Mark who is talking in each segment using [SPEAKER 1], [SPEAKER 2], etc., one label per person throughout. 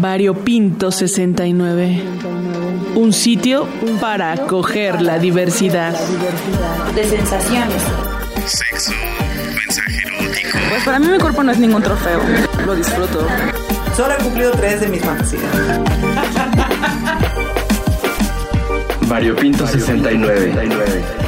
[SPEAKER 1] Variopinto 69. Un sitio para acoger la diversidad.
[SPEAKER 2] De sensaciones.
[SPEAKER 3] Sexo, mensaje erótico.
[SPEAKER 4] Pues para mí mi cuerpo no es ningún trofeo. Lo disfruto.
[SPEAKER 5] Solo he cumplido tres de mis fantasías.
[SPEAKER 6] Variopinto 69.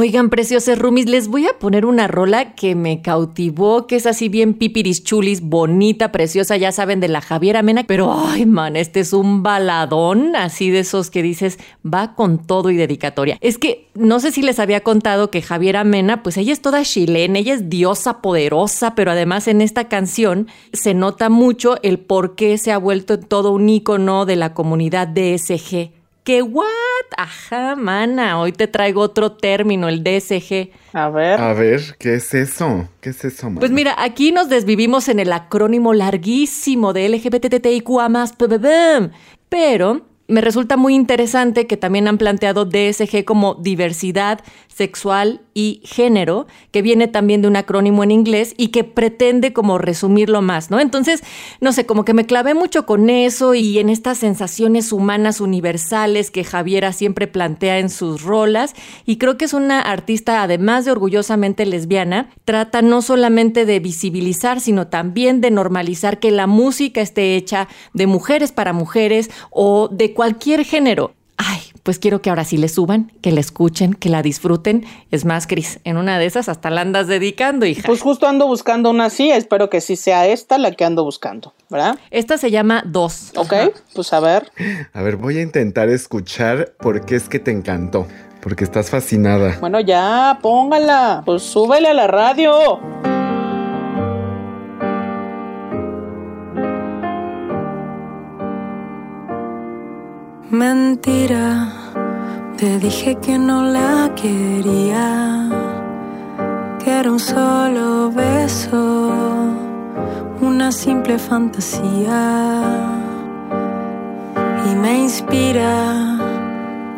[SPEAKER 7] Oigan, preciosos rumis, les voy a poner una rola que me cautivó, que es así bien pipiris chulis, bonita, preciosa, ya saben, de la Javiera Mena. Pero, ay, man, este es un baladón, así de esos que dices, va con todo y dedicatoria. Es que no sé si les había contado que Javiera Mena, pues ella es toda chilena, ella es diosa poderosa, pero además en esta canción se nota mucho el por qué se ha vuelto todo un ícono de la comunidad DSG ¿Qué what? Ajá, mana, hoy te traigo otro término, el DSG.
[SPEAKER 4] A ver.
[SPEAKER 8] A ver, ¿qué es eso? ¿Qué es eso, mana?
[SPEAKER 7] Pues mira, aquí nos desvivimos en el acrónimo larguísimo de LGBTTIQA+, pero me resulta muy interesante que también han planteado DSG como diversidad sexual y género, que viene también de un acrónimo en inglés y que pretende como resumirlo más, ¿no? Entonces, no sé, como que me clavé mucho con eso y en estas sensaciones humanas universales que Javiera siempre plantea en sus rolas y creo que es una artista, además de orgullosamente lesbiana, trata no solamente de visibilizar, sino también de normalizar que la música esté hecha de mujeres para mujeres o de cualquier género. Ay, pues quiero que ahora sí le suban, que la escuchen, que la disfruten. Es más, Cris, en una de esas hasta la andas dedicando, hija.
[SPEAKER 4] Pues justo ando buscando una así, espero que sí sea esta la que ando buscando, ¿verdad?
[SPEAKER 7] Esta se llama Dos.
[SPEAKER 4] Ok, pues a ver.
[SPEAKER 8] A ver, voy a intentar escuchar por qué es que te encantó. Porque estás fascinada.
[SPEAKER 4] Bueno, ya, póngala. Pues súbele a la radio.
[SPEAKER 9] Te dije que no la quería, que era un solo beso, una simple fantasía. Y me inspira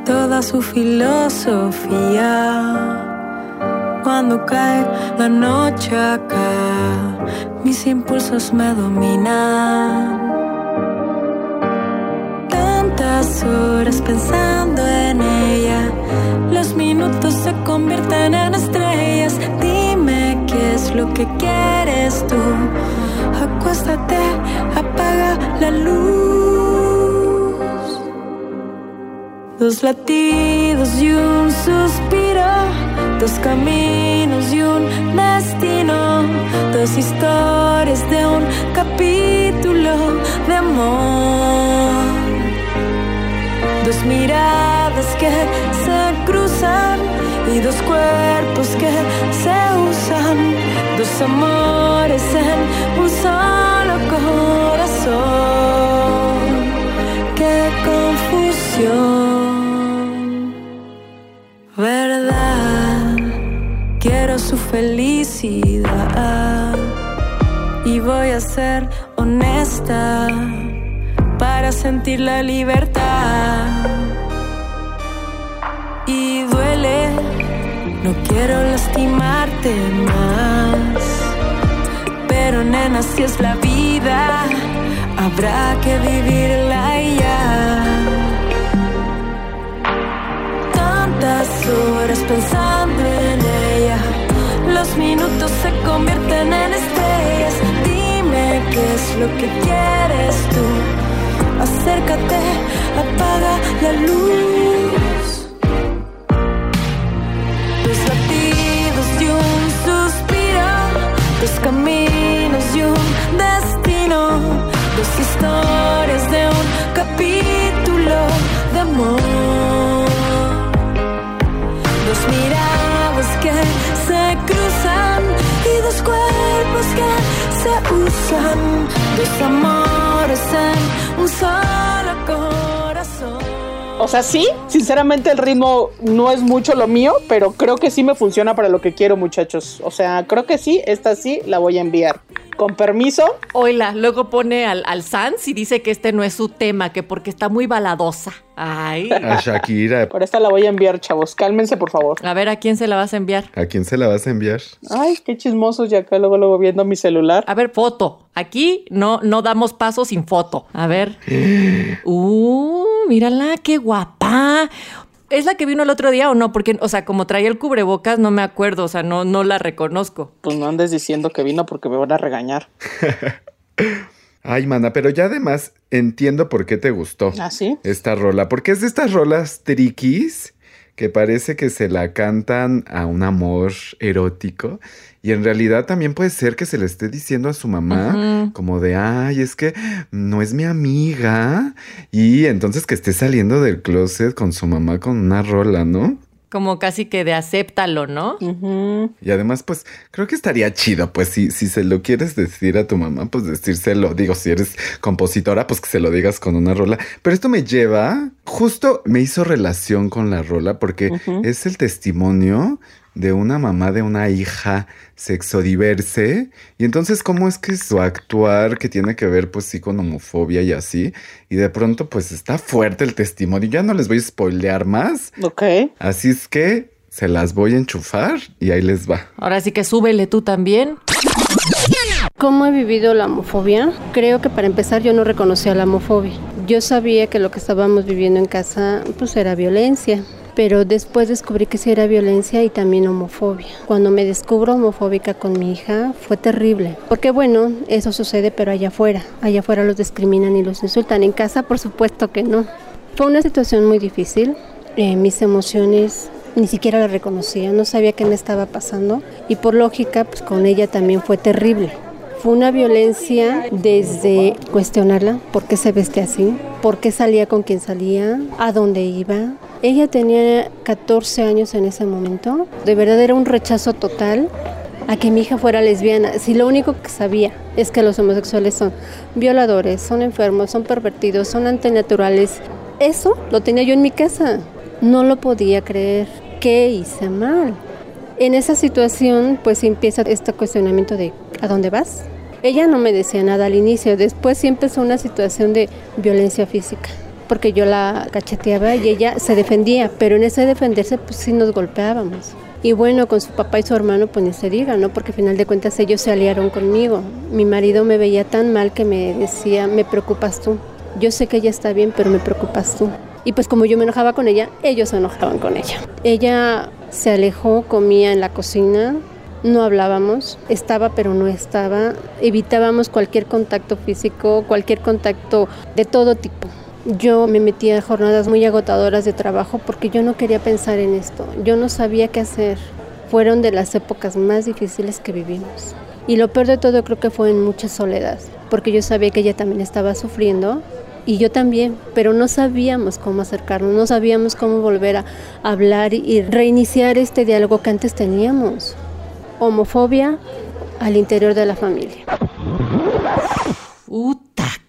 [SPEAKER 9] toda su filosofía. Cuando cae la noche acá, mis impulsos me dominan tantas horas pensando en ella. Los minutos se convierten en estrellas. Dime qué es lo que quieres tú. Acuéstate, apaga la luz. Dos latidos y un suspiro. Dos caminos y un destino. Dos historias de un capítulo de amor miradas que se cruzan y dos cuerpos que se usan, dos amores en un solo corazón. Qué confusión, verdad, quiero su felicidad. Y voy a ser honesta sentir la libertad. Y duele, no quiero lastimarte más. Pero nena, si es la vida, habrá que vivirla ya. Tantas horas pensando en ella, los minutos se convierten en estrellas. Dime qué es lo que quieres tú acércate, apaga la luz. Dos latidos y un suspiro, dos caminos y un destino, dos historias de un capítulo de amor. Dos miradas que se cruzan y dos cuerpos que se usan, en un solo corazón.
[SPEAKER 4] O sea, sí, sinceramente el ritmo no es mucho lo mío, pero creo que sí me funciona para lo que quiero, muchachos. O sea, creo que sí, esta sí la voy a enviar. Con permiso.
[SPEAKER 7] Oila, luego pone al, al Sans y dice que este no es su tema, que porque está muy baladosa. Ay.
[SPEAKER 8] A Shakira.
[SPEAKER 4] Por esta la voy a enviar, chavos. Cálmense, por favor.
[SPEAKER 7] A ver, ¿a quién se la vas a enviar?
[SPEAKER 8] ¿A quién se la vas a enviar?
[SPEAKER 4] Ay, qué chismosos. Y acá luego, luego viendo mi celular.
[SPEAKER 7] A ver, foto. Aquí no, no damos paso sin foto. A ver. Uh, mírala, qué guapa. ¿Es la que vino el otro día o no? Porque, o sea, como traía el cubrebocas, no me acuerdo, o sea, no, no la reconozco.
[SPEAKER 4] Pues no andes diciendo que vino porque me van a regañar.
[SPEAKER 8] Ay, mana, pero ya además entiendo por qué te gustó
[SPEAKER 4] ¿Ah, sí?
[SPEAKER 8] esta rola. Porque es de estas rolas triquis que parece que se la cantan a un amor erótico. Y en realidad también puede ser que se le esté diciendo a su mamá, como de, ay, es que no es mi amiga. Y entonces que esté saliendo del closet con su mamá con una rola, ¿no?
[SPEAKER 7] Como casi que de acéptalo, ¿no?
[SPEAKER 8] Y además, pues, creo que estaría chido, pues, si, si se lo quieres decir a tu mamá, pues decírselo. Digo, si eres compositora, pues que se lo digas con una rola. Pero esto me lleva, justo me hizo relación con la rola, porque es el testimonio de una mamá de una hija sexodiverse. Y entonces, ¿cómo es que su actuar, que tiene que ver, pues sí, con homofobia y así? Y de pronto, pues está fuerte el testimonio. Ya no les voy a spoilear más.
[SPEAKER 4] Ok.
[SPEAKER 8] Así es que se las voy a enchufar y ahí les va.
[SPEAKER 7] Ahora sí que súbele tú también.
[SPEAKER 10] ¿Cómo he vivido la homofobia? Creo que para empezar yo no reconocía la homofobia. Yo sabía que lo que estábamos viviendo en casa pues era violencia, pero después descubrí que sí era violencia y también homofobia. Cuando me descubro homofóbica con mi hija fue terrible, porque bueno, eso sucede pero allá afuera, allá afuera los discriminan y los insultan, en casa por supuesto que no. Fue una situación muy difícil, Eh, mis emociones ni siquiera las reconocía, no sabía qué me estaba pasando y por lógica pues con ella también fue terrible. Fue una violencia desde cuestionarla, por qué se veste así, por qué salía con quien salía, a dónde iba. Ella tenía 14 años en ese momento. De verdad era un rechazo total a que mi hija fuera lesbiana. Si lo único que sabía es que los homosexuales son violadores, son enfermos, son pervertidos, son antinaturales. Eso lo tenía yo en mi casa. No lo podía creer. ¿Qué hice mal? En esa situación pues empieza este cuestionamiento de ¿a dónde vas? Ella no me decía nada al inicio, después sí empezó una situación de violencia física, porque yo la cacheteaba y ella se defendía, pero en ese defenderse pues sí nos golpeábamos. Y bueno, con su papá y su hermano pues ni se diga, ¿no? Porque al final de cuentas ellos se aliaron conmigo. Mi marido me veía tan mal que me decía, me preocupas tú. Yo sé que ella está bien, pero me preocupas tú. Y pues como yo me enojaba con ella, ellos se enojaban con ella. Ella se alejó, comía en la cocina, no hablábamos, estaba pero no estaba, evitábamos cualquier contacto físico, cualquier contacto de todo tipo. Yo me metía a jornadas muy agotadoras de trabajo porque yo no quería pensar en esto, yo no sabía qué hacer. Fueron de las épocas más difíciles que vivimos. Y lo peor de todo creo que fue en mucha soledad, porque yo sabía que ella también estaba sufriendo y yo también, pero no sabíamos cómo acercarnos, no sabíamos cómo volver a hablar y reiniciar este diálogo que antes teníamos. Homofobia al interior de la familia.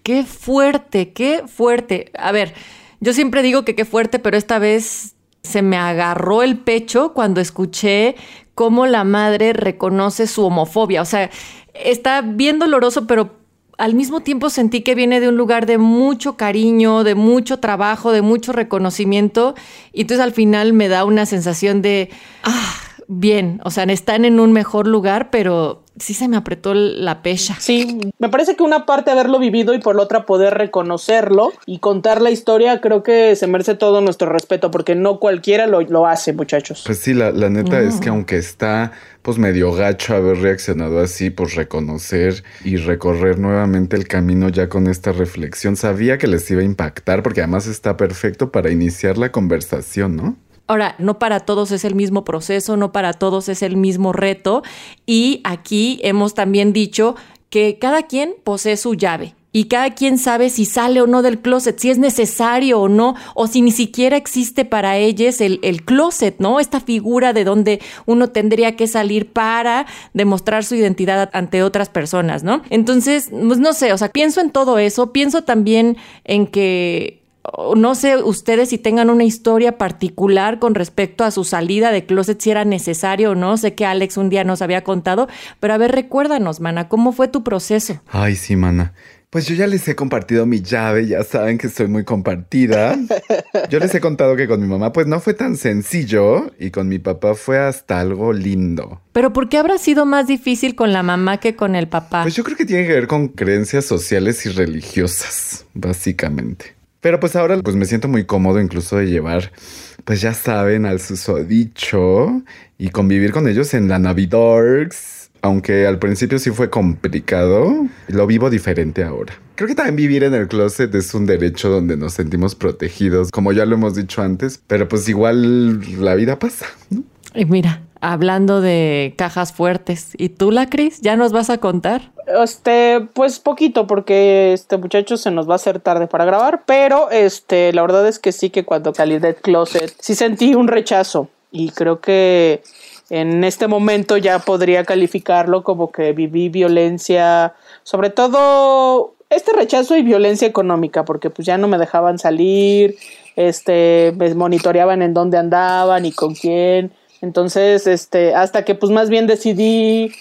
[SPEAKER 7] Qué fuerte, qué fuerte. A ver, yo siempre digo que qué fuerte, pero esta vez se me agarró el pecho cuando escuché cómo la madre reconoce su homofobia. O sea, está bien doloroso, pero al mismo tiempo sentí que viene de un lugar de mucho cariño, de mucho trabajo, de mucho reconocimiento. Y entonces al final me da una sensación de, ah, bien, o sea, están en un mejor lugar, pero sí se me apretó la pecha.
[SPEAKER 4] Sí, me parece que una parte haberlo vivido y por la otra poder reconocerlo y contar la historia, creo que se merece todo nuestro respeto porque no cualquiera lo, lo hace, muchachos.
[SPEAKER 8] Pues sí, la, la neta es que aunque está pues medio gacho haber reaccionado así, pues reconocer y recorrer nuevamente el camino ya con esta reflexión, sabía que les iba a impactar porque además está perfecto para iniciar la conversación, ¿no?
[SPEAKER 7] Ahora, no para todos es el mismo proceso, no para todos es el mismo reto y aquí hemos también dicho que cada quien posee su llave y cada quien sabe si sale o no del closet, si es necesario o no, o si ni siquiera existe para ellos el, el, closet, ¿no? Esta figura de donde uno tendría que salir para demostrar su identidad ante otras personas, ¿no? Entonces, pues no sé, o sea, pienso en todo eso, pienso también en que no sé ustedes si tengan una historia particular con respecto a su salida de closet, si era necesario o no. Sé que Alex un día nos había contado, pero a ver, recuérdanos, mana, ¿cómo fue tu proceso?
[SPEAKER 8] Ay, sí, mana. Pues yo ya les he compartido mi llave, ya saben que soy muy compartida. Yo les he contado que con mi mamá pues no fue tan sencillo y con mi papá fue hasta algo lindo.
[SPEAKER 7] Pero ¿por qué habrá sido más difícil con la mamá que con el papá?
[SPEAKER 8] Pues yo creo que tiene que ver con creencias sociales y religiosas, básicamente. Pero pues ahora pues me siento muy cómodo incluso de llevar, pues ya saben, al susodicho y convivir con ellos en la Navidorks aunque al principio sí fue complicado, lo vivo diferente ahora. Creo que también vivir en el closet es un derecho donde nos sentimos protegidos, como ya lo hemos dicho antes, pero pues igual la vida pasa.
[SPEAKER 7] Y mira, hablando de cajas fuertes, ¿y tú la Cris? ¿Ya nos vas a contar?
[SPEAKER 4] Este, pues poquito, porque este muchacho se nos va a hacer tarde para grabar, pero este, la verdad es que sí que cuando salí del closet, sí sentí un rechazo y creo que en este momento ya podría calificarlo como que viví violencia, sobre todo este rechazo y violencia económica, porque pues ya no me dejaban salir, este, me monitoreaban en dónde andaban y con quién. Entonces, este, hasta que pues más bien decidí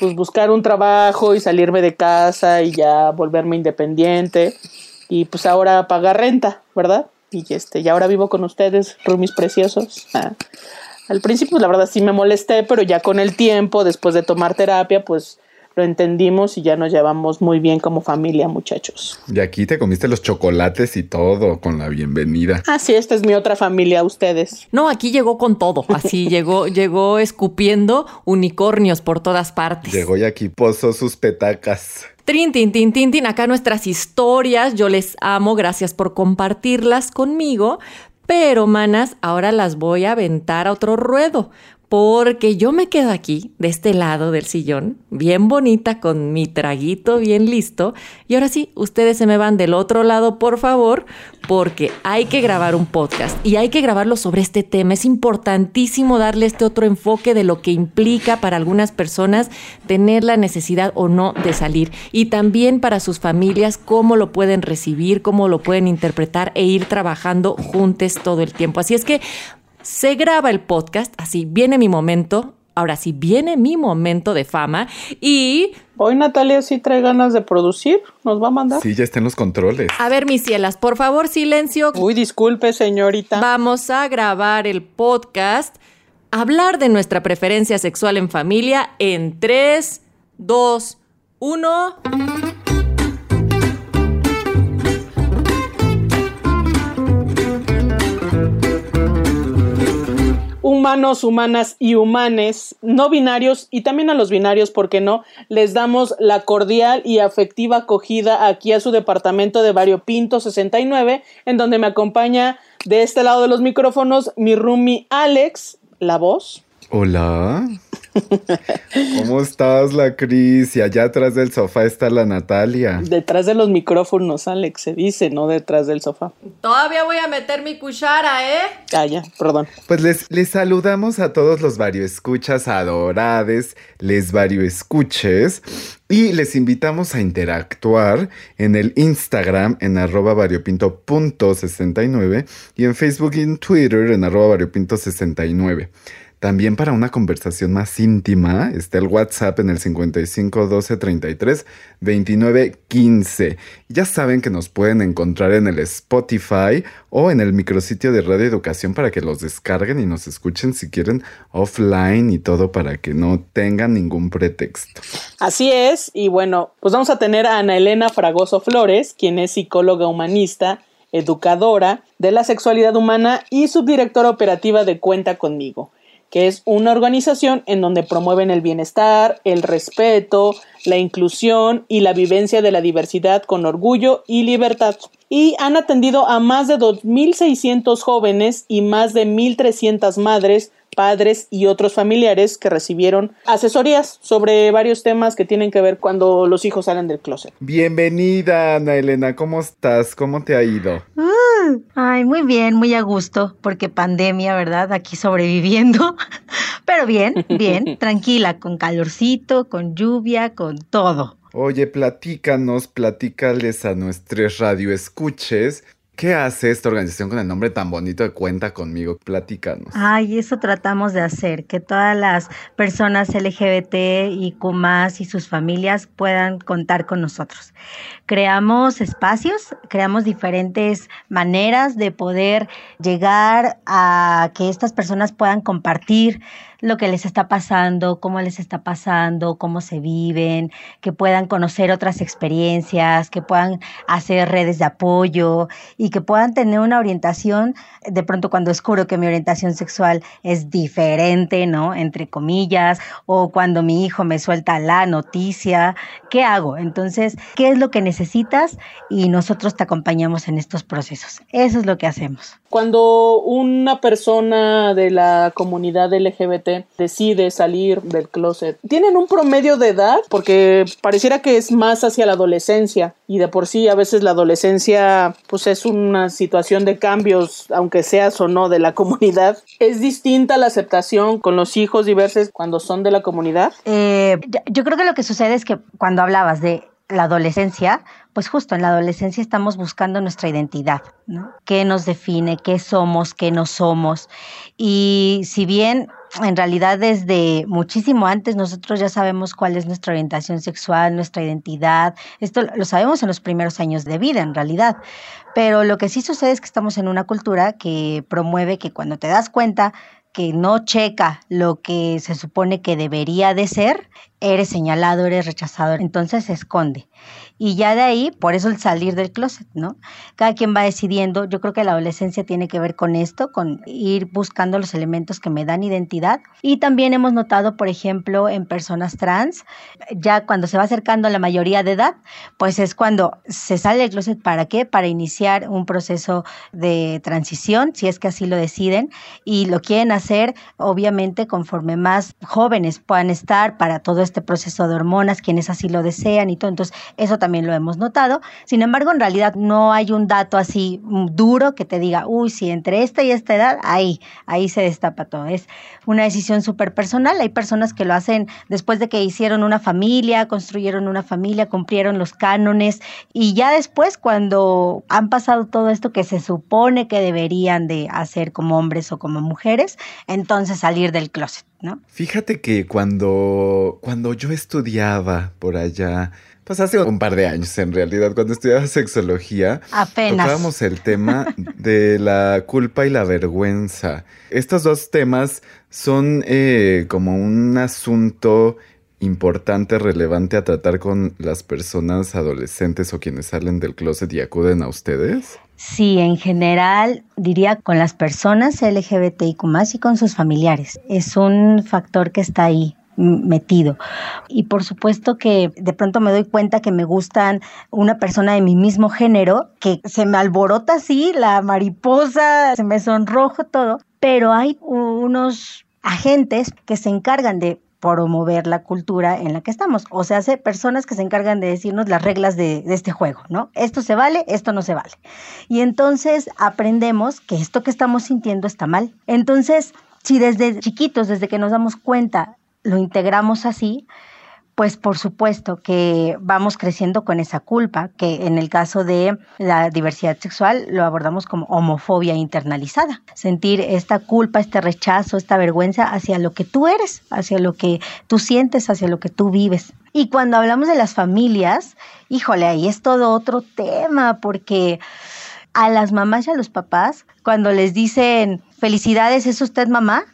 [SPEAKER 4] pues buscar un trabajo y salirme de casa y ya volverme independiente y pues ahora pagar renta, ¿verdad? Y este, y ahora vivo con ustedes, roomies preciosos. Ah. Al principio, la verdad, sí me molesté, pero ya con el tiempo, después de tomar terapia, pues lo entendimos y ya nos llevamos muy bien como familia, muchachos.
[SPEAKER 8] Y aquí te comiste los chocolates y todo con la bienvenida.
[SPEAKER 4] Ah, sí, esta es mi otra familia, ustedes.
[SPEAKER 7] No, aquí llegó con todo. Así llegó, llegó escupiendo unicornios por todas partes.
[SPEAKER 8] Llegó y aquí posó sus petacas.
[SPEAKER 7] Trin, tin, tin, tin, tin. Acá nuestras historias, yo les amo, gracias por compartirlas conmigo. Pero, manas, ahora las voy a aventar a otro ruedo, porque yo me quedo aquí, de este lado del sillón, bien bonita, con mi traguito bien listo. Y ahora sí, ustedes se me van del otro lado, por favor, porque hay que grabar un podcast y hay que grabarlo sobre este tema. Es importantísimo darle este otro enfoque de lo que implica para algunas personas tener la necesidad o no de salir. Y también para sus familias, cómo lo pueden recibir, cómo lo pueden interpretar e ir trabajando juntos todo el tiempo. Así es que se graba el podcast, así viene mi momento. Ahora sí viene mi momento de fama y
[SPEAKER 4] Hoy Natalia sí trae ganas de producir, nos va a mandar.
[SPEAKER 8] Sí, ya está en los controles.
[SPEAKER 7] a ver mis cielas, por favor silencio.
[SPEAKER 4] Uy, disculpe, señorita.
[SPEAKER 7] Vamos a grabar el podcast, hablar de nuestra preferencia sexual en familia en 3, 2, 1.
[SPEAKER 4] Humanos, humanas y humanes, no binarios y también a los binarios, ¿por qué no? Les damos la cordial y afectiva acogida aquí a su departamento de Vario Pinto 69, en donde me acompaña de este lado de los micrófonos mi roomie Alex, la voz.
[SPEAKER 8] Hola. ¿Cómo estás, la Cris? Y allá atrás del sofá está la Natalia.
[SPEAKER 4] Detrás de los micrófonos, Alex, se dice, no detrás del sofá.
[SPEAKER 7] Todavía voy a meter mi cuchara, ¿eh?
[SPEAKER 4] Ah, ya, perdón.
[SPEAKER 8] Pues les, les saludamos a todos los varioescuchas adorades, les varioescuches, y les invitamos a interactuar en el Instagram en arroba variopinto.69 y en Facebook y en Twitter en arroba variopinto69. También para una conversación más íntima está el WhatsApp en el 55 12 33 29 15. Ya saben que nos pueden encontrar en el Spotify o en el micrositio de Radio Educación para que los descarguen y nos escuchen si quieren offline y todo para que no tengan ningún pretexto.
[SPEAKER 4] Así es, y bueno, pues vamos a tener a Ana Elena Fragoso Flores, quien es psicóloga humanista, educadora de la sexualidad humana y subdirectora operativa de Cuenta conmigo que es una organización en donde promueven el bienestar, el respeto, la inclusión y la vivencia de la diversidad con orgullo y libertad. Y han atendido a más de 2.600 jóvenes y más de 1.300 madres, padres y otros familiares que recibieron asesorías sobre varios temas que tienen que ver cuando los hijos salen del closet.
[SPEAKER 8] Bienvenida, Ana Elena, ¿cómo estás? ¿Cómo te ha ido?
[SPEAKER 11] Ay, muy bien, muy a gusto, porque pandemia, ¿verdad? Aquí sobreviviendo. Pero bien, bien, tranquila, con calorcito, con lluvia, con todo.
[SPEAKER 8] Oye, platícanos, platícales a nuestros radioescuches ¿Qué hace esta organización con el nombre tan bonito de Cuenta conmigo? Platícanos.
[SPEAKER 11] Ay, eso tratamos de hacer, que todas las personas LGBT y Q y sus familias puedan contar con nosotros. Creamos espacios, creamos diferentes maneras de poder llegar a que estas personas puedan compartir lo que les está pasando, cómo les está pasando, cómo se viven, que puedan conocer otras experiencias, que puedan hacer redes de apoyo y que puedan tener una orientación, de pronto cuando descubro que mi orientación sexual es diferente, ¿no? Entre comillas, o cuando mi hijo me suelta la noticia, ¿qué hago? Entonces, ¿qué es lo que necesitas? Y nosotros te acompañamos en estos procesos. Eso es lo que hacemos.
[SPEAKER 4] Cuando una persona de la comunidad LGBT decide salir del closet, ¿tienen un promedio de edad? Porque pareciera que es más hacia la adolescencia y de por sí a veces la adolescencia pues es una situación de cambios, aunque seas o no de la comunidad. ¿Es distinta la aceptación con los hijos diversos cuando son de la comunidad?
[SPEAKER 11] Eh, yo creo que lo que sucede es que cuando hablabas de la adolescencia, pues justo en la adolescencia estamos buscando nuestra identidad, ¿no? ¿Qué nos define? ¿Qué somos? ¿Qué no somos? Y si bien en realidad desde muchísimo antes nosotros ya sabemos cuál es nuestra orientación sexual, nuestra identidad, esto lo sabemos en los primeros años de vida en realidad, pero lo que sí sucede es que estamos en una cultura que promueve que cuando te das cuenta que no checa lo que se supone que debería de ser, eres señalado, eres rechazado, entonces se esconde. Y ya de ahí, por eso el salir del closet, ¿no? Cada quien va decidiendo, yo creo que la adolescencia tiene que ver con esto, con ir buscando los elementos que me dan identidad. Y también hemos notado, por ejemplo, en personas trans, ya cuando se va acercando a la mayoría de edad, pues es cuando se sale del closet, ¿para qué? Para iniciar un proceso de transición, si es que así lo deciden, y lo quieren hacer, obviamente, conforme más jóvenes puedan estar para todo este proceso de hormonas, quienes así lo desean y todo. Entonces, eso también lo hemos notado. Sin embargo, en realidad no hay un dato así duro que te diga, uy, si entre esta y esta edad, ahí, ahí se destapa todo. Es una decisión súper personal. Hay personas que lo hacen después de que hicieron una familia, construyeron una familia, cumplieron los cánones y ya después cuando han pasado todo esto que se supone que deberían de hacer como hombres o como mujeres, entonces salir del closet. ¿No?
[SPEAKER 8] Fíjate que cuando, cuando yo estudiaba por allá, pues hace un par de años en realidad, cuando estudiaba sexología,
[SPEAKER 11] Apenas.
[SPEAKER 8] tocábamos el tema de la culpa y la vergüenza. Estos dos temas son eh, como un asunto importante, relevante a tratar con las personas adolescentes o quienes salen del closet y acuden a ustedes?
[SPEAKER 11] Sí, en general diría con las personas LGBTIQ y con sus familiares. Es un factor que está ahí metido. Y por supuesto que de pronto me doy cuenta que me gustan una persona de mi mismo género, que se me alborota así la mariposa, se me sonrojo todo, pero hay unos agentes que se encargan de promover la cultura en la que estamos. O sea, hace personas que se encargan de decirnos las reglas de, de, este juego, ¿no? Esto se vale, esto no se vale. Y entonces aprendemos que esto que estamos sintiendo está mal. Entonces, si desde chiquitos, desde que nos damos cuenta, lo integramos así, pues por supuesto que vamos creciendo con esa culpa, que en el caso de la diversidad sexual lo abordamos como homofobia internalizada. Sentir esta culpa, este rechazo, esta vergüenza hacia lo que tú eres, hacia lo que tú sientes, hacia lo que tú vives. Y cuando hablamos de las familias, híjole, ahí es todo otro tema, porque a las mamás y a los papás, cuando les dicen, felicidades, ¿es usted mamá?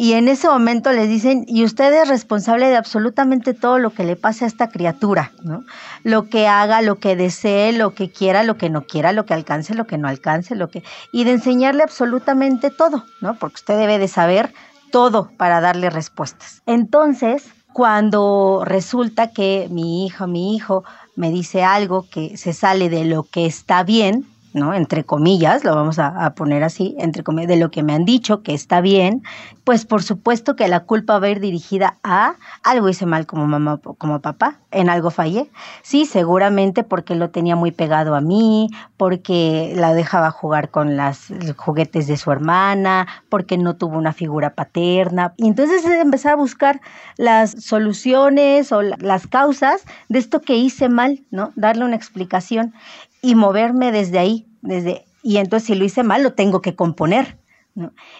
[SPEAKER 11] Y en ese momento les dicen, y usted es responsable de absolutamente todo lo que le pase a esta criatura, ¿no? Lo que haga, lo que desee, lo que quiera, lo que no quiera, lo que alcance, lo que no alcance, lo que y de enseñarle absolutamente todo, ¿no? Porque usted debe de saber todo para darle respuestas. Entonces, cuando resulta que mi hija, mi hijo me dice algo que se sale de lo que está bien, ¿no? Entre comillas, lo vamos a, poner así, entre comillas, de lo que me han dicho que está bien, pues por supuesto que la culpa va a ir dirigida a algo hice mal como mamá, como papá, en algo fallé. Sí, seguramente porque lo tenía muy pegado a mí, porque la dejaba jugar con las juguetes de su hermana, porque no tuvo una figura paterna. Y entonces es empezar a buscar las soluciones o las causas de esto que hice mal, ¿no? Darle una explicación y moverme desde ahí, desde Y entonces si lo hice mal, lo tengo que componer.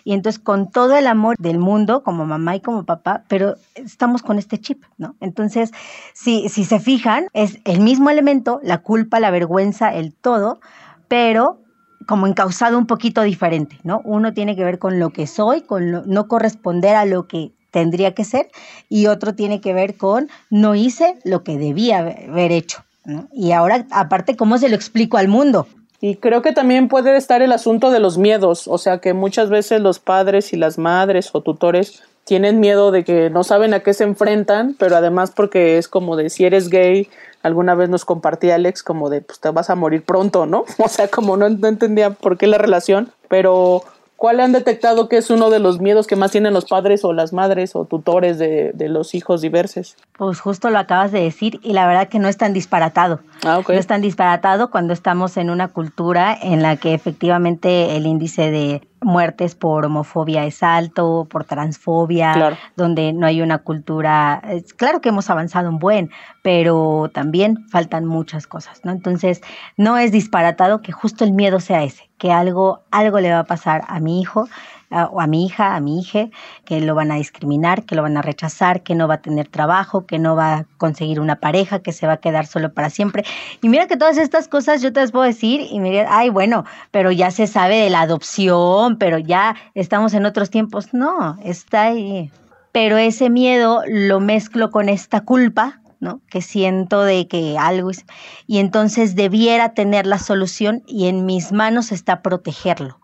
[SPEAKER 11] Y entonces con todo el amor del mundo, como mamá y como papá, pero estamos con este chip, ¿no? Entonces, si, si se fijan, es el mismo elemento, la culpa, la vergüenza, el todo, pero como encausado un poquito diferente, ¿no? Uno tiene que ver con lo que soy, con no corresponder a lo que tendría que ser, y otro tiene que ver con no hice lo que debía haber hecho. Y ahora, aparte, ¿cómo se lo explico al mundo?
[SPEAKER 4] Y creo que también puede estar el asunto de los miedos, o sea que muchas veces los padres y las madres o tutores tienen miedo de que no saben a qué se enfrentan, pero además porque es como de si eres gay, alguna vez nos compartía Alex como de pues te vas a morir pronto, ¿no? O sea, como no, no entendía por qué la relación, pero ¿cuál han detectado que es uno de los miedos que más tienen los padres o las madres o tutores de, de los hijos diversos?
[SPEAKER 11] Pues justo lo acabas de decir y la verdad que no es tan disparatado.
[SPEAKER 4] Ah, ok.
[SPEAKER 11] No es tan disparatado cuando estamos en una cultura en la que efectivamente el índice de muertes por homofobia es alto, por transfobia,
[SPEAKER 4] Claro.
[SPEAKER 11] donde no hay una cultura, es claro que hemos avanzado un buen, pero también faltan muchas cosas, ¿no? Entonces, no es disparatado que justo el miedo sea ese, que algo algo le va a pasar a mi hijo o a mi hija, a mi hija, que lo van a discriminar, que lo van a rechazar, que no va a tener trabajo, que no va a conseguir una pareja, que se va a quedar solo para siempre. Y mira que todas estas cosas yo te las puedo decir y me dirán, ay, bueno, pero ya se sabe de la adopción, pero ya estamos en otros tiempos. No, está ahí. Pero ese miedo lo mezclo con esta culpa, ¿no? Que siento de que algo es... Y entonces debiera tener la solución y en mis manos está protegerlo.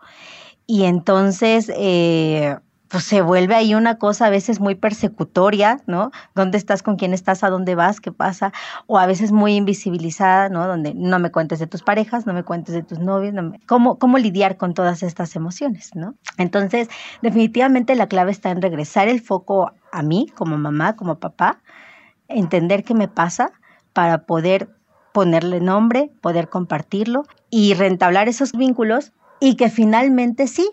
[SPEAKER 11] Y entonces, eh, pues se vuelve ahí una cosa a veces muy persecutoria, ¿no? ¿Dónde estás? ¿Con quién estás? ¿A dónde vas? ¿Qué pasa? O a veces muy invisibilizada, ¿no? Donde no me cuentes de tus parejas, no me cuentes de tus novios, no me- ¿Cómo, ¿Cómo lidiar con todas estas emociones, ¿no? Entonces, definitivamente la clave está en regresar el foco a mí, como mamá, como papá, entender qué me pasa para poder ponerle nombre, poder compartirlo y rentablar esos vínculos y que finalmente sí,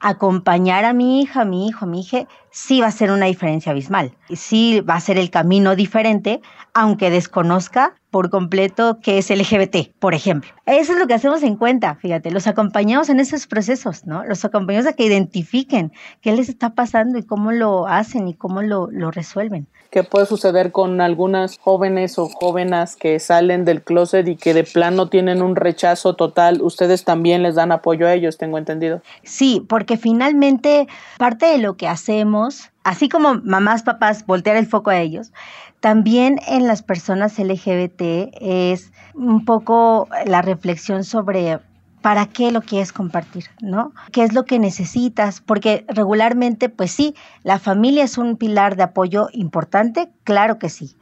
[SPEAKER 11] acompañar a mi hija, a mi hijo, a mi hija, sí va a ser una diferencia abismal. Sí va a ser el camino diferente, aunque desconozca por completo qué es LGBT, por ejemplo. Eso es lo que hacemos en cuenta, fíjate, los acompañamos en esos procesos, ¿no? Los acompañamos a que identifiquen qué les está pasando y cómo lo hacen y cómo lo, lo resuelven.
[SPEAKER 4] ¿Qué puede suceder con algunas jóvenes o jóvenes que salen del closet y que de plano tienen un rechazo total? Ustedes también les dan apoyo a ellos, tengo entendido.
[SPEAKER 11] Sí, porque finalmente parte de lo que hacemos, así como mamás, papás, voltear el foco a ellos, también en las personas LGBT es un poco la reflexión sobre para qué lo quieres compartir, ¿no? ¿Qué es lo que necesitas? Porque regularmente, pues sí, la familia es un pilar de apoyo importante, claro que sí,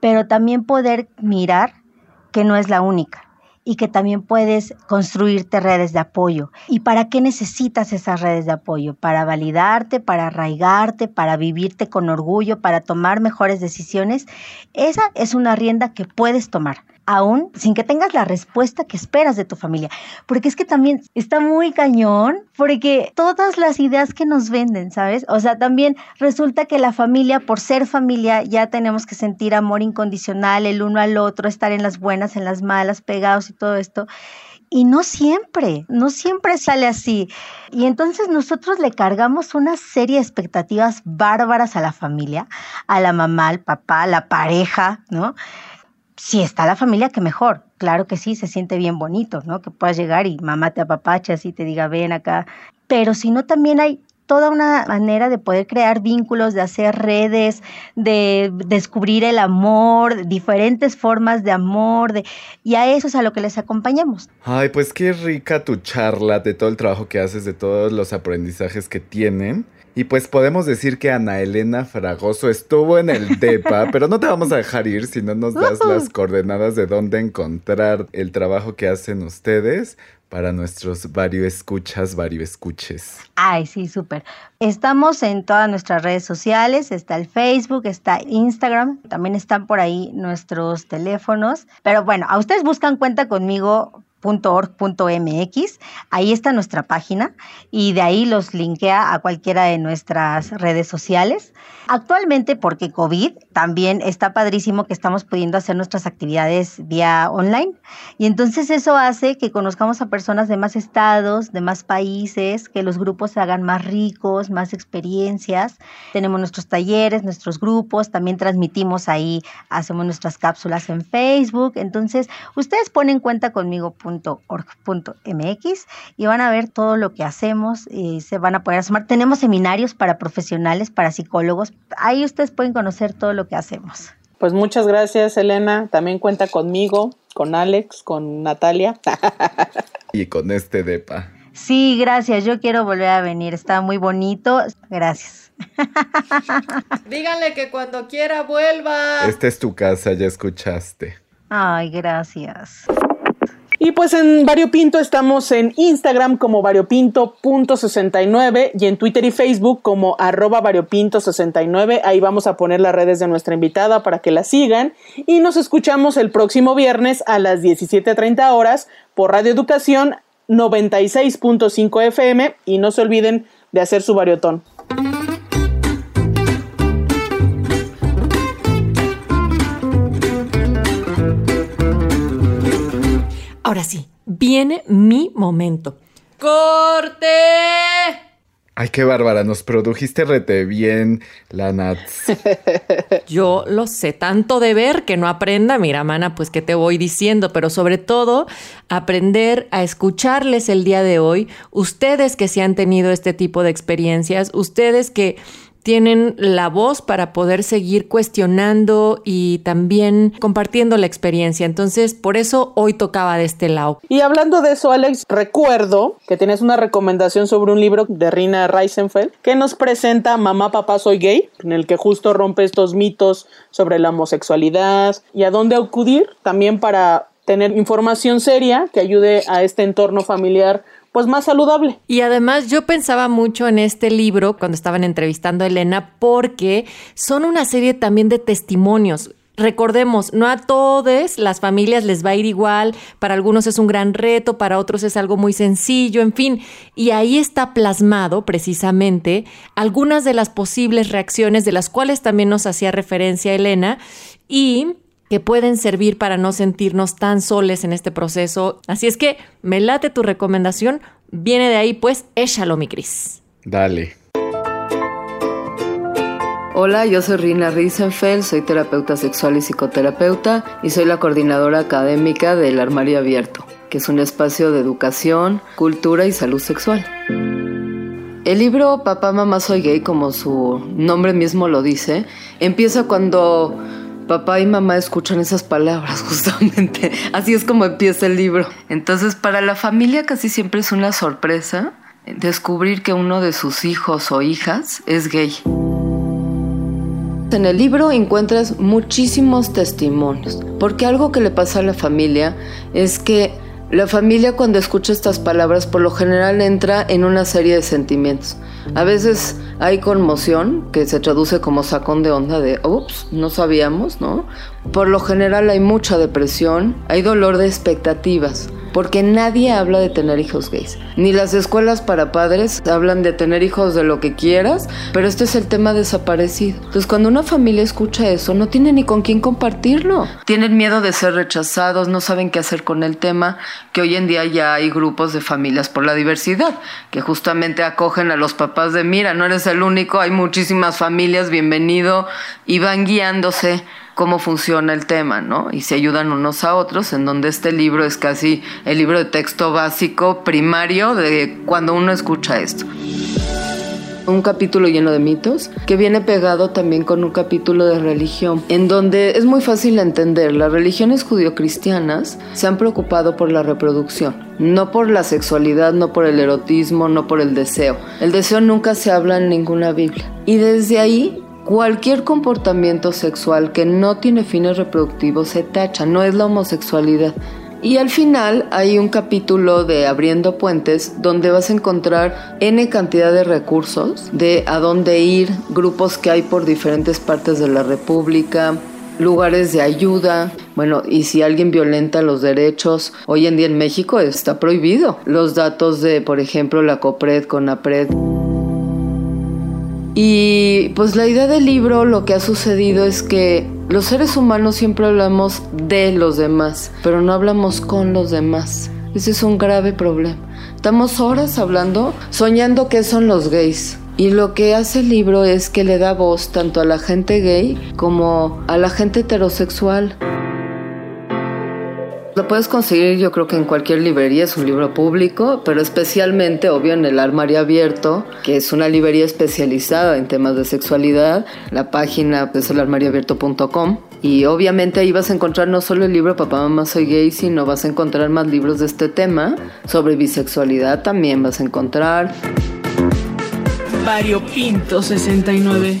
[SPEAKER 11] pero también poder mirar que no es la única y que también puedes construirte redes de apoyo. ¿Y para qué necesitas esas redes de apoyo? Para validarte, para arraigarte, para vivirte con orgullo, para tomar mejores decisiones. Esa es una rienda que puedes tomar aún sin que tengas la respuesta que esperas de tu familia. Porque es que también está muy cañón, porque todas las ideas que nos venden, ¿sabes? O sea, también resulta que la familia, por ser familia, ya tenemos que sentir amor incondicional el uno al otro, estar en las buenas, en las malas, pegados y todo esto. Y no siempre, no siempre sale así. Y entonces nosotros le cargamos una serie de expectativas bárbaras a la familia, a la mamá, al papá, a la pareja, ¿no? Si está la familia, que mejor. Claro que sí, se siente bien bonito, ¿no? Que puedas llegar y mamá te apapacha así te diga, ven acá. Pero si no, también hay toda una manera de poder crear vínculos, de hacer redes, de descubrir el amor, diferentes formas de amor, de, y a eso es a lo que les acompañamos.
[SPEAKER 8] Ay, pues qué rica tu charla de todo el trabajo que haces, de todos los aprendizajes que tienen. Y pues podemos decir que Ana Elena Fragoso estuvo en el DEPA, pero no te vamos a dejar ir si no nos das las coordenadas de dónde encontrar el trabajo que hacen ustedes para nuestros vario escuchas, vario escuches.
[SPEAKER 11] Ay, sí, súper. Estamos en todas nuestras redes sociales, está el Facebook, está Instagram, también están por ahí nuestros teléfonos. Pero bueno, a ustedes buscan cuenta conmigo .org.mx. Ahí está nuestra página y de ahí los linkea a cualquiera de nuestras redes sociales. Actualmente, porque COVID, también está padrísimo que estamos pudiendo hacer nuestras actividades vía online. Y entonces eso hace que conozcamos a personas de más estados, de más países, que los grupos se hagan más ricos, más experiencias. Tenemos nuestros talleres, nuestros grupos, también transmitimos ahí, hacemos nuestras cápsulas en Facebook. Entonces, ustedes ponen cuenta conmigo.org.mx y van a ver todo lo que hacemos y se van a poder asomar. Tenemos seminarios para profesionales, para psicólogos. Ahí ustedes pueden conocer todo lo que hacemos.
[SPEAKER 4] Pues muchas gracias, Elena. También cuenta conmigo, con Alex, con Natalia.
[SPEAKER 8] y con este depa.
[SPEAKER 11] Sí, gracias. Yo quiero volver a venir. Está muy bonito. Gracias.
[SPEAKER 7] Díganle que cuando quiera vuelva.
[SPEAKER 8] Esta es tu casa, ya escuchaste.
[SPEAKER 11] Ay, gracias.
[SPEAKER 4] Y pues en Variopinto estamos en Instagram como variopinto.69 y en Twitter y Facebook como arroba variopinto69. Ahí vamos a poner las redes de nuestra invitada para que la sigan. Y nos escuchamos el próximo viernes a las 17.30 horas por Radio Educación 96.5 FM. Y no se olviden de hacer su variotón.
[SPEAKER 7] Ahora sí, viene mi momento. ¡Corte!
[SPEAKER 8] Ay, qué bárbara, nos produjiste rete bien, la Nats.
[SPEAKER 7] Yo lo sé tanto de ver que no aprenda, mira, mana, pues qué te voy diciendo, pero sobre todo aprender a escucharles el día de hoy, ustedes que se han tenido este tipo de experiencias, ustedes que tienen la voz para poder seguir cuestionando y también compartiendo la experiencia. Entonces, por eso hoy tocaba de este lado.
[SPEAKER 4] Y hablando de eso, Alex, recuerdo que tienes una recomendación sobre un libro de Rina Reisenfeld que nos presenta Mamá, Papá, Soy Gay, en el que justo rompe estos mitos sobre la homosexualidad y a dónde acudir también para tener información seria que ayude a este entorno familiar pues más saludable.
[SPEAKER 7] Y además yo pensaba mucho en este libro cuando estaban entrevistando a Elena porque son una serie también de testimonios. Recordemos, no a todas las familias les va a ir igual, para algunos es un gran reto, para otros es algo muy sencillo, en fin, y ahí está plasmado precisamente algunas de las posibles reacciones de las cuales también nos hacía referencia Elena y que pueden servir para no sentirnos tan soles en este proceso. Así es que me late tu recomendación, viene de ahí, pues échalo, mi Cris.
[SPEAKER 8] Dale.
[SPEAKER 12] Hola, yo soy Rina Riesenfeld, soy terapeuta sexual y psicoterapeuta y soy la coordinadora académica del Armario Abierto, que es un espacio de educación, cultura y salud sexual. El libro Papá, Mamá, Soy Gay, como su nombre mismo lo dice, empieza cuando papá y mamá escuchan esas palabras justamente. Así es como empieza el libro. Entonces, para la familia casi siempre es una sorpresa descubrir que uno de sus hijos o hijas es gay. En el libro encuentras muchísimos testimonios, porque algo que le pasa a la familia es que la familia cuando escucha estas palabras por lo general entra en una serie de sentimientos. A veces hay conmoción que se traduce como sacón de onda de, ups, no sabíamos, ¿no? Por lo general hay mucha depresión, hay dolor de expectativas porque nadie habla de tener hijos gays. Ni las escuelas para padres hablan de tener hijos de lo que quieras, pero este es el tema desaparecido. Entonces, cuando una familia escucha eso, no tiene ni con quién compartirlo. Tienen miedo de ser rechazados, no saben qué hacer con el tema, que hoy en día ya hay grupos de familias por la diversidad, que justamente acogen a los papás de, mira, no eres el único, hay muchísimas familias, bienvenido, y van guiándose cómo funciona el tema, ¿no? Y se ayudan unos a otros, en donde este libro es casi el libro de texto básico primario de cuando uno escucha esto. Un capítulo lleno de mitos que viene pegado también con un capítulo de religión, en donde es muy fácil entender, las religiones judio-cristianas se han preocupado por la reproducción, no por la sexualidad, no por el erotismo, no por el deseo. El deseo nunca se habla en ninguna Biblia. Y desde ahí Cualquier comportamiento sexual que no tiene fines reproductivos se tacha, no es la homosexualidad. Y al final hay un capítulo de Abriendo Puentes donde vas a encontrar N cantidad de recursos de a dónde ir, grupos que hay por diferentes partes de la República, lugares de ayuda. Bueno, y si alguien violenta los derechos, hoy en día en México está prohibido. Los datos de, por ejemplo, la COPRED, con CONAPRED. Y pues la idea del libro, lo que ha sucedido es que los seres humanos siempre hablamos de los demás, pero no hablamos con los demás. Ese es un grave problema. Estamos horas hablando, soñando que son los gays. Y lo que hace el libro es que le da voz tanto a la gente gay como a la gente heterosexual. Lo puedes conseguir yo creo que en cualquier librería, es un libro público, pero especialmente, obvio, en el Armario Abierto, que es una librería especializada en temas de sexualidad. La página es elarmarioabierto.com y obviamente ahí vas a encontrar no solo el libro Papá, Mamá, Soy Gay, sino vas a encontrar más libros de este tema. Sobre bisexualidad también vas a encontrar.
[SPEAKER 1] Pinto 69